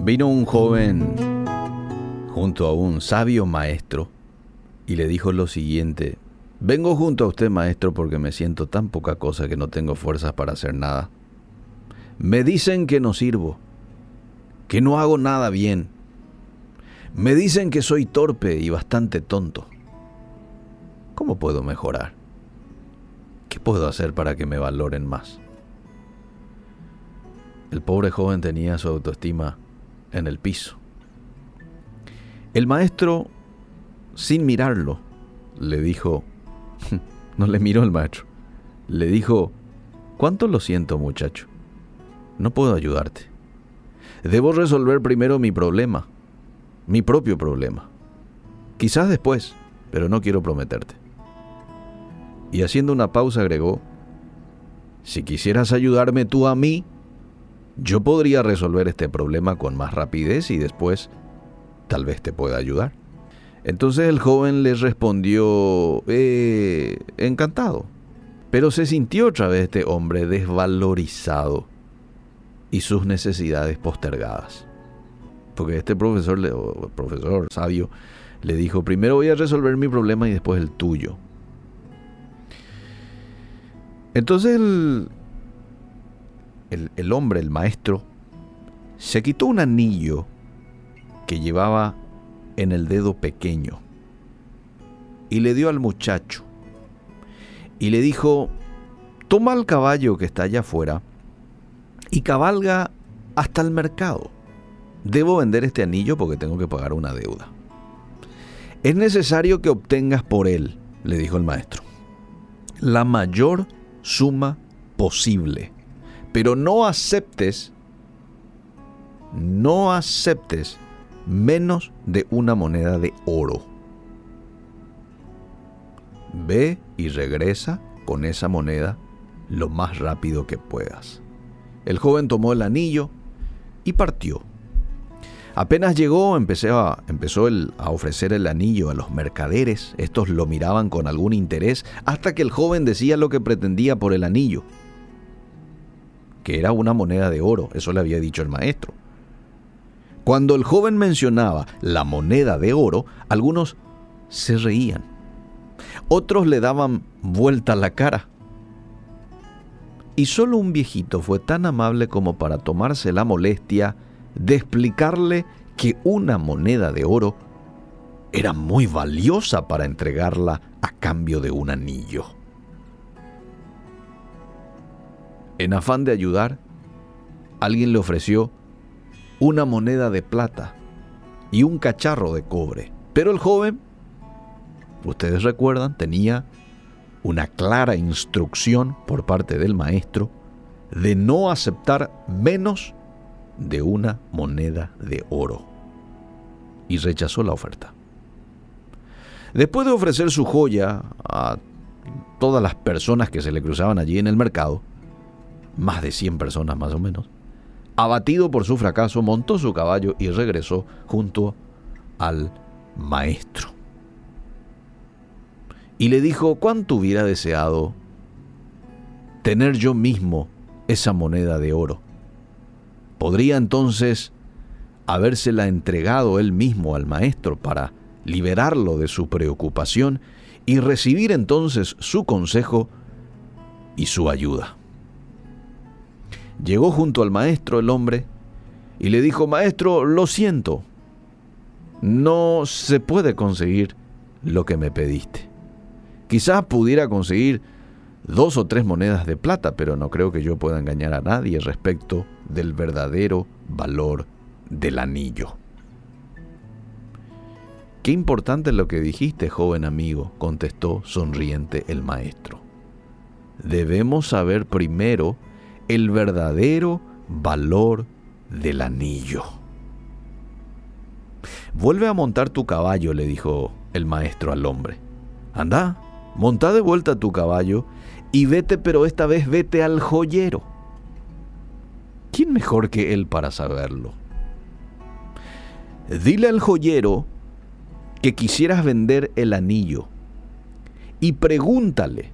Vino un joven junto a un sabio maestro y le dijo lo siguiente, vengo junto a usted maestro porque me siento tan poca cosa que no tengo fuerzas para hacer nada. Me dicen que no sirvo, que no hago nada bien. Me dicen que soy torpe y bastante tonto. ¿Cómo puedo mejorar? ¿Qué puedo hacer para que me valoren más? El pobre joven tenía su autoestima en el piso. El maestro, sin mirarlo, le dijo, no le miró el maestro, le dijo, ¿cuánto lo siento muchacho? No puedo ayudarte. Debo resolver primero mi problema, mi propio problema. Quizás después, pero no quiero prometerte. Y haciendo una pausa agregó, si quisieras ayudarme tú a mí, yo podría resolver este problema con más rapidez y después tal vez te pueda ayudar. Entonces el joven le respondió, eh, encantado. Pero se sintió otra vez este hombre desvalorizado y sus necesidades postergadas. Porque este profesor, profesor sabio, le dijo, primero voy a resolver mi problema y después el tuyo. Entonces el, el, hombre, el maestro, se quitó un anillo que llevaba en el dedo pequeño y le dio al muchacho y le dijo, toma el caballo que está allá afuera y cabalga hasta el mercado. Debo vender este anillo porque tengo que pagar una deuda. Es necesario que obtengas por él, le dijo el maestro, la mayor suma posible pero no aceptes, no aceptes menos de una moneda de oro. Ve y regresa con esa moneda lo más rápido que puedas. El joven tomó el anillo y partió. Apenas llegó, empezó a ofrecer el anillo a los mercaderes. Estos lo miraban con algún interés hasta que el joven decía lo que pretendía por el anillo que era una moneda de oro, eso le había dicho el maestro. Cuando el joven mencionaba la moneda de oro, algunos se reían, otros le daban vuelta la cara. Y solo un viejito fue tan amable como para tomarse la molestia de explicarle que una moneda de oro era muy valiosa para entregarla a cambio de un anillo. En afán de ayudar, alguien le ofreció una moneda de plata y un cacharro de cobre. Pero el joven, ustedes recuerdan, tenía una clara instrucción por parte del maestro de no aceptar menos de una moneda de oro. Y rechazó la oferta. Después de ofrecer su joya a todas las personas que se le cruzaban allí en el mercado, más de 100 personas más o menos. Abatido por su fracaso, montó su caballo y regresó junto al maestro. Y le dijo cuánto hubiera deseado tener yo mismo esa moneda de oro. Podría entonces habérsela entregado él mismo al maestro para liberarlo de su preocupación y recibir entonces su consejo y su ayuda. Llegó junto al maestro el hombre y le dijo, maestro, lo siento, no se puede conseguir lo que me pediste. Quizás pudiera conseguir dos o tres monedas de plata, pero no creo que yo pueda engañar a nadie respecto del verdadero valor del anillo. Qué importante lo que dijiste, joven amigo, contestó sonriente el maestro. Debemos saber primero el verdadero valor del anillo. Vuelve a montar tu caballo, le dijo el maestro al hombre. Anda, monta de vuelta tu caballo y vete, pero esta vez vete al joyero. ¿Quién mejor que él para saberlo? Dile al joyero que quisieras vender el anillo y pregúntale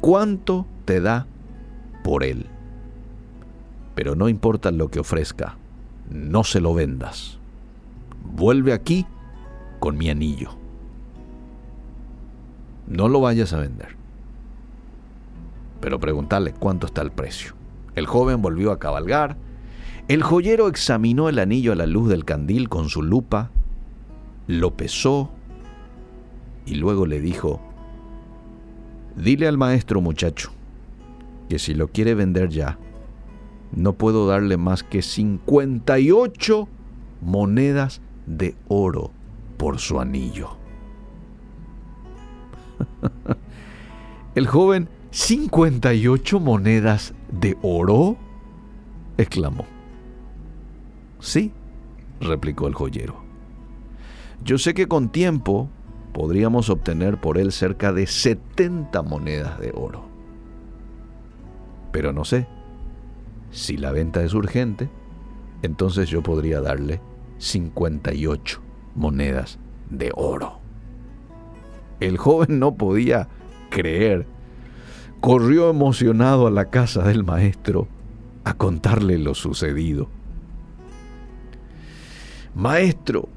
cuánto te da por él pero no importa lo que ofrezca, no se lo vendas. Vuelve aquí con mi anillo. No lo vayas a vender. Pero preguntarle cuánto está el precio. El joven volvió a cabalgar. El joyero examinó el anillo a la luz del candil con su lupa, lo pesó y luego le dijo, dile al maestro muchacho que si lo quiere vender ya, no puedo darle más que 58 monedas de oro por su anillo. El joven, 58 monedas de oro, exclamó. Sí, replicó el joyero. Yo sé que con tiempo podríamos obtener por él cerca de 70 monedas de oro. Pero no sé, si la venta es urgente, entonces yo podría darle 58 monedas de oro. El joven no podía creer. Corrió emocionado a la casa del maestro a contarle lo sucedido. Maestro,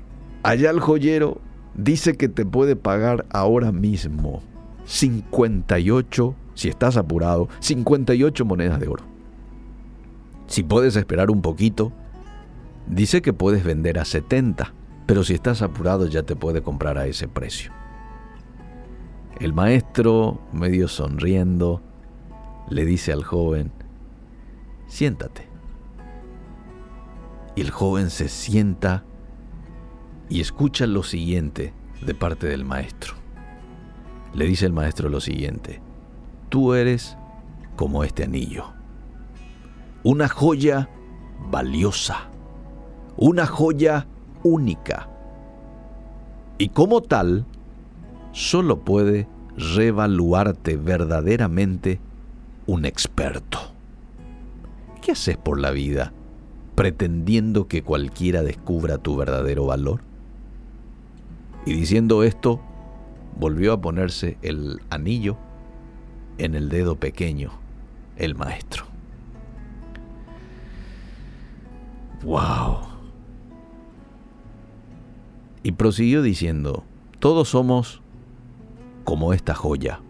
allá el joyero dice que te puede pagar ahora mismo 58, si estás apurado, 58 monedas de oro. Si puedes esperar un poquito, dice que puedes vender a 70, pero si estás apurado ya te puede comprar a ese precio. El maestro, medio sonriendo, le dice al joven, siéntate. Y el joven se sienta y escucha lo siguiente de parte del maestro. Le dice el maestro lo siguiente, tú eres como este anillo, una joya valiosa, una joya única, y como tal, solo puede revaluarte verdaderamente un experto. ¿Qué haces por la vida pretendiendo que cualquiera descubra tu verdadero valor? Y diciendo esto, volvió a ponerse el anillo en el dedo pequeño, el maestro. ¡Wow! Y prosiguió diciendo, todos somos como esta joya,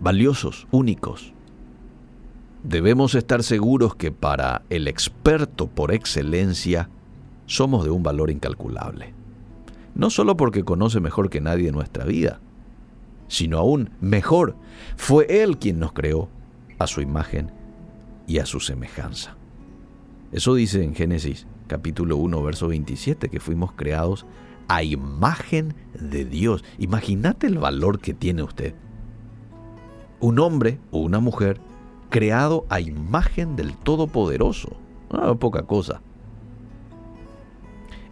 valiosos, únicos. Debemos estar seguros que para el experto por excelencia somos de un valor incalculable no solo porque conoce mejor que nadie nuestra vida, sino aún mejor, fue Él quien nos creó a su imagen y a su semejanza. Eso dice en Génesis capítulo 1, verso 27, que fuimos creados a imagen de Dios. Imagínate el valor que tiene usted. Un hombre o una mujer creado a imagen del Todopoderoso. No poca cosa.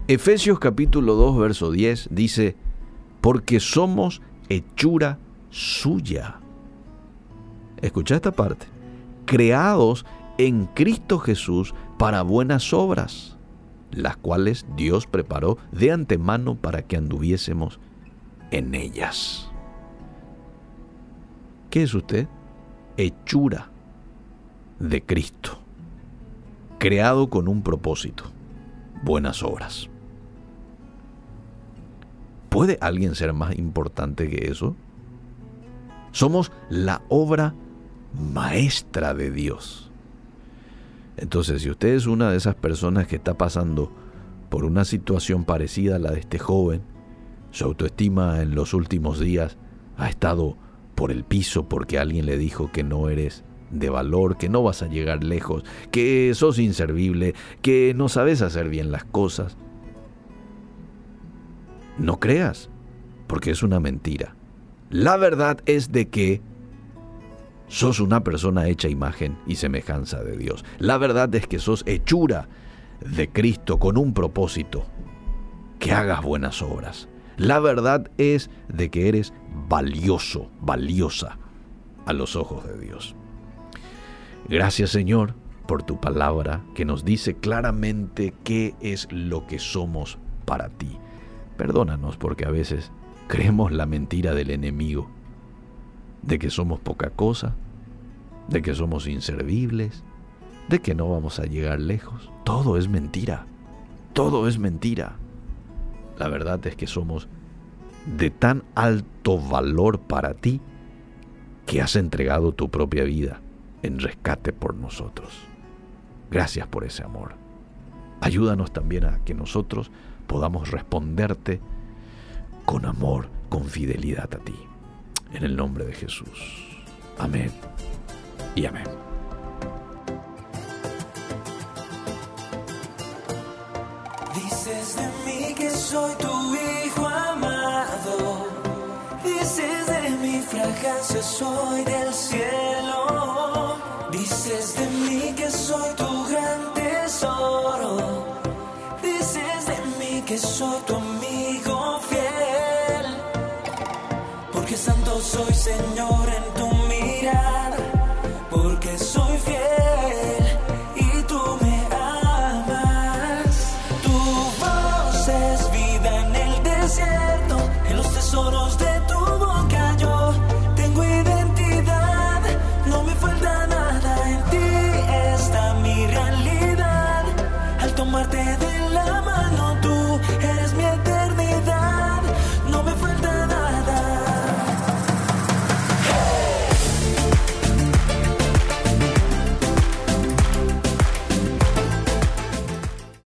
Efesios capítulo 2, verso 10 dice, porque somos hechura suya. Escucha esta parte. Creados en Cristo Jesús para buenas obras, las cuales Dios preparó de antemano para que anduviésemos en ellas. ¿Qué es usted? Hechura de Cristo, creado con un propósito, buenas obras. ¿Puede alguien ser más importante que eso? Somos la obra maestra de Dios. Entonces, si usted es una de esas personas que está pasando por una situación parecida a la de este joven, su autoestima en los últimos días ha estado por el piso porque alguien le dijo que no eres de valor, que no vas a llegar lejos, que sos inservible, que no sabes hacer bien las cosas. No creas, porque es una mentira. La verdad es de que sos una persona hecha imagen y semejanza de Dios. La verdad es que sos hechura de Cristo con un propósito, que hagas buenas obras. La verdad es de que eres valioso, valiosa a los ojos de Dios. Gracias Señor por tu palabra que nos dice claramente qué es lo que somos para ti. Perdónanos porque a veces creemos la mentira del enemigo, de que somos poca cosa, de que somos inservibles, de que no vamos a llegar lejos. Todo es mentira. todo es mentira. La verdad es que somos de tan alto valor para ti que has entregado tu propia vida en rescate por nosotros. Gracias por ese amor. Ayúdanos también a que nosotros podamos responderte con amor, con fidelidad a ti. En el nombre de Jesús. Amén y amén. Dices de mí que soy tu hijo amado. Dices de mi fragancia soy del cielo. Dices de mí que soy tu gran tesoro. Dices de mí que soy tu amigo fiel. Soy Señor en tu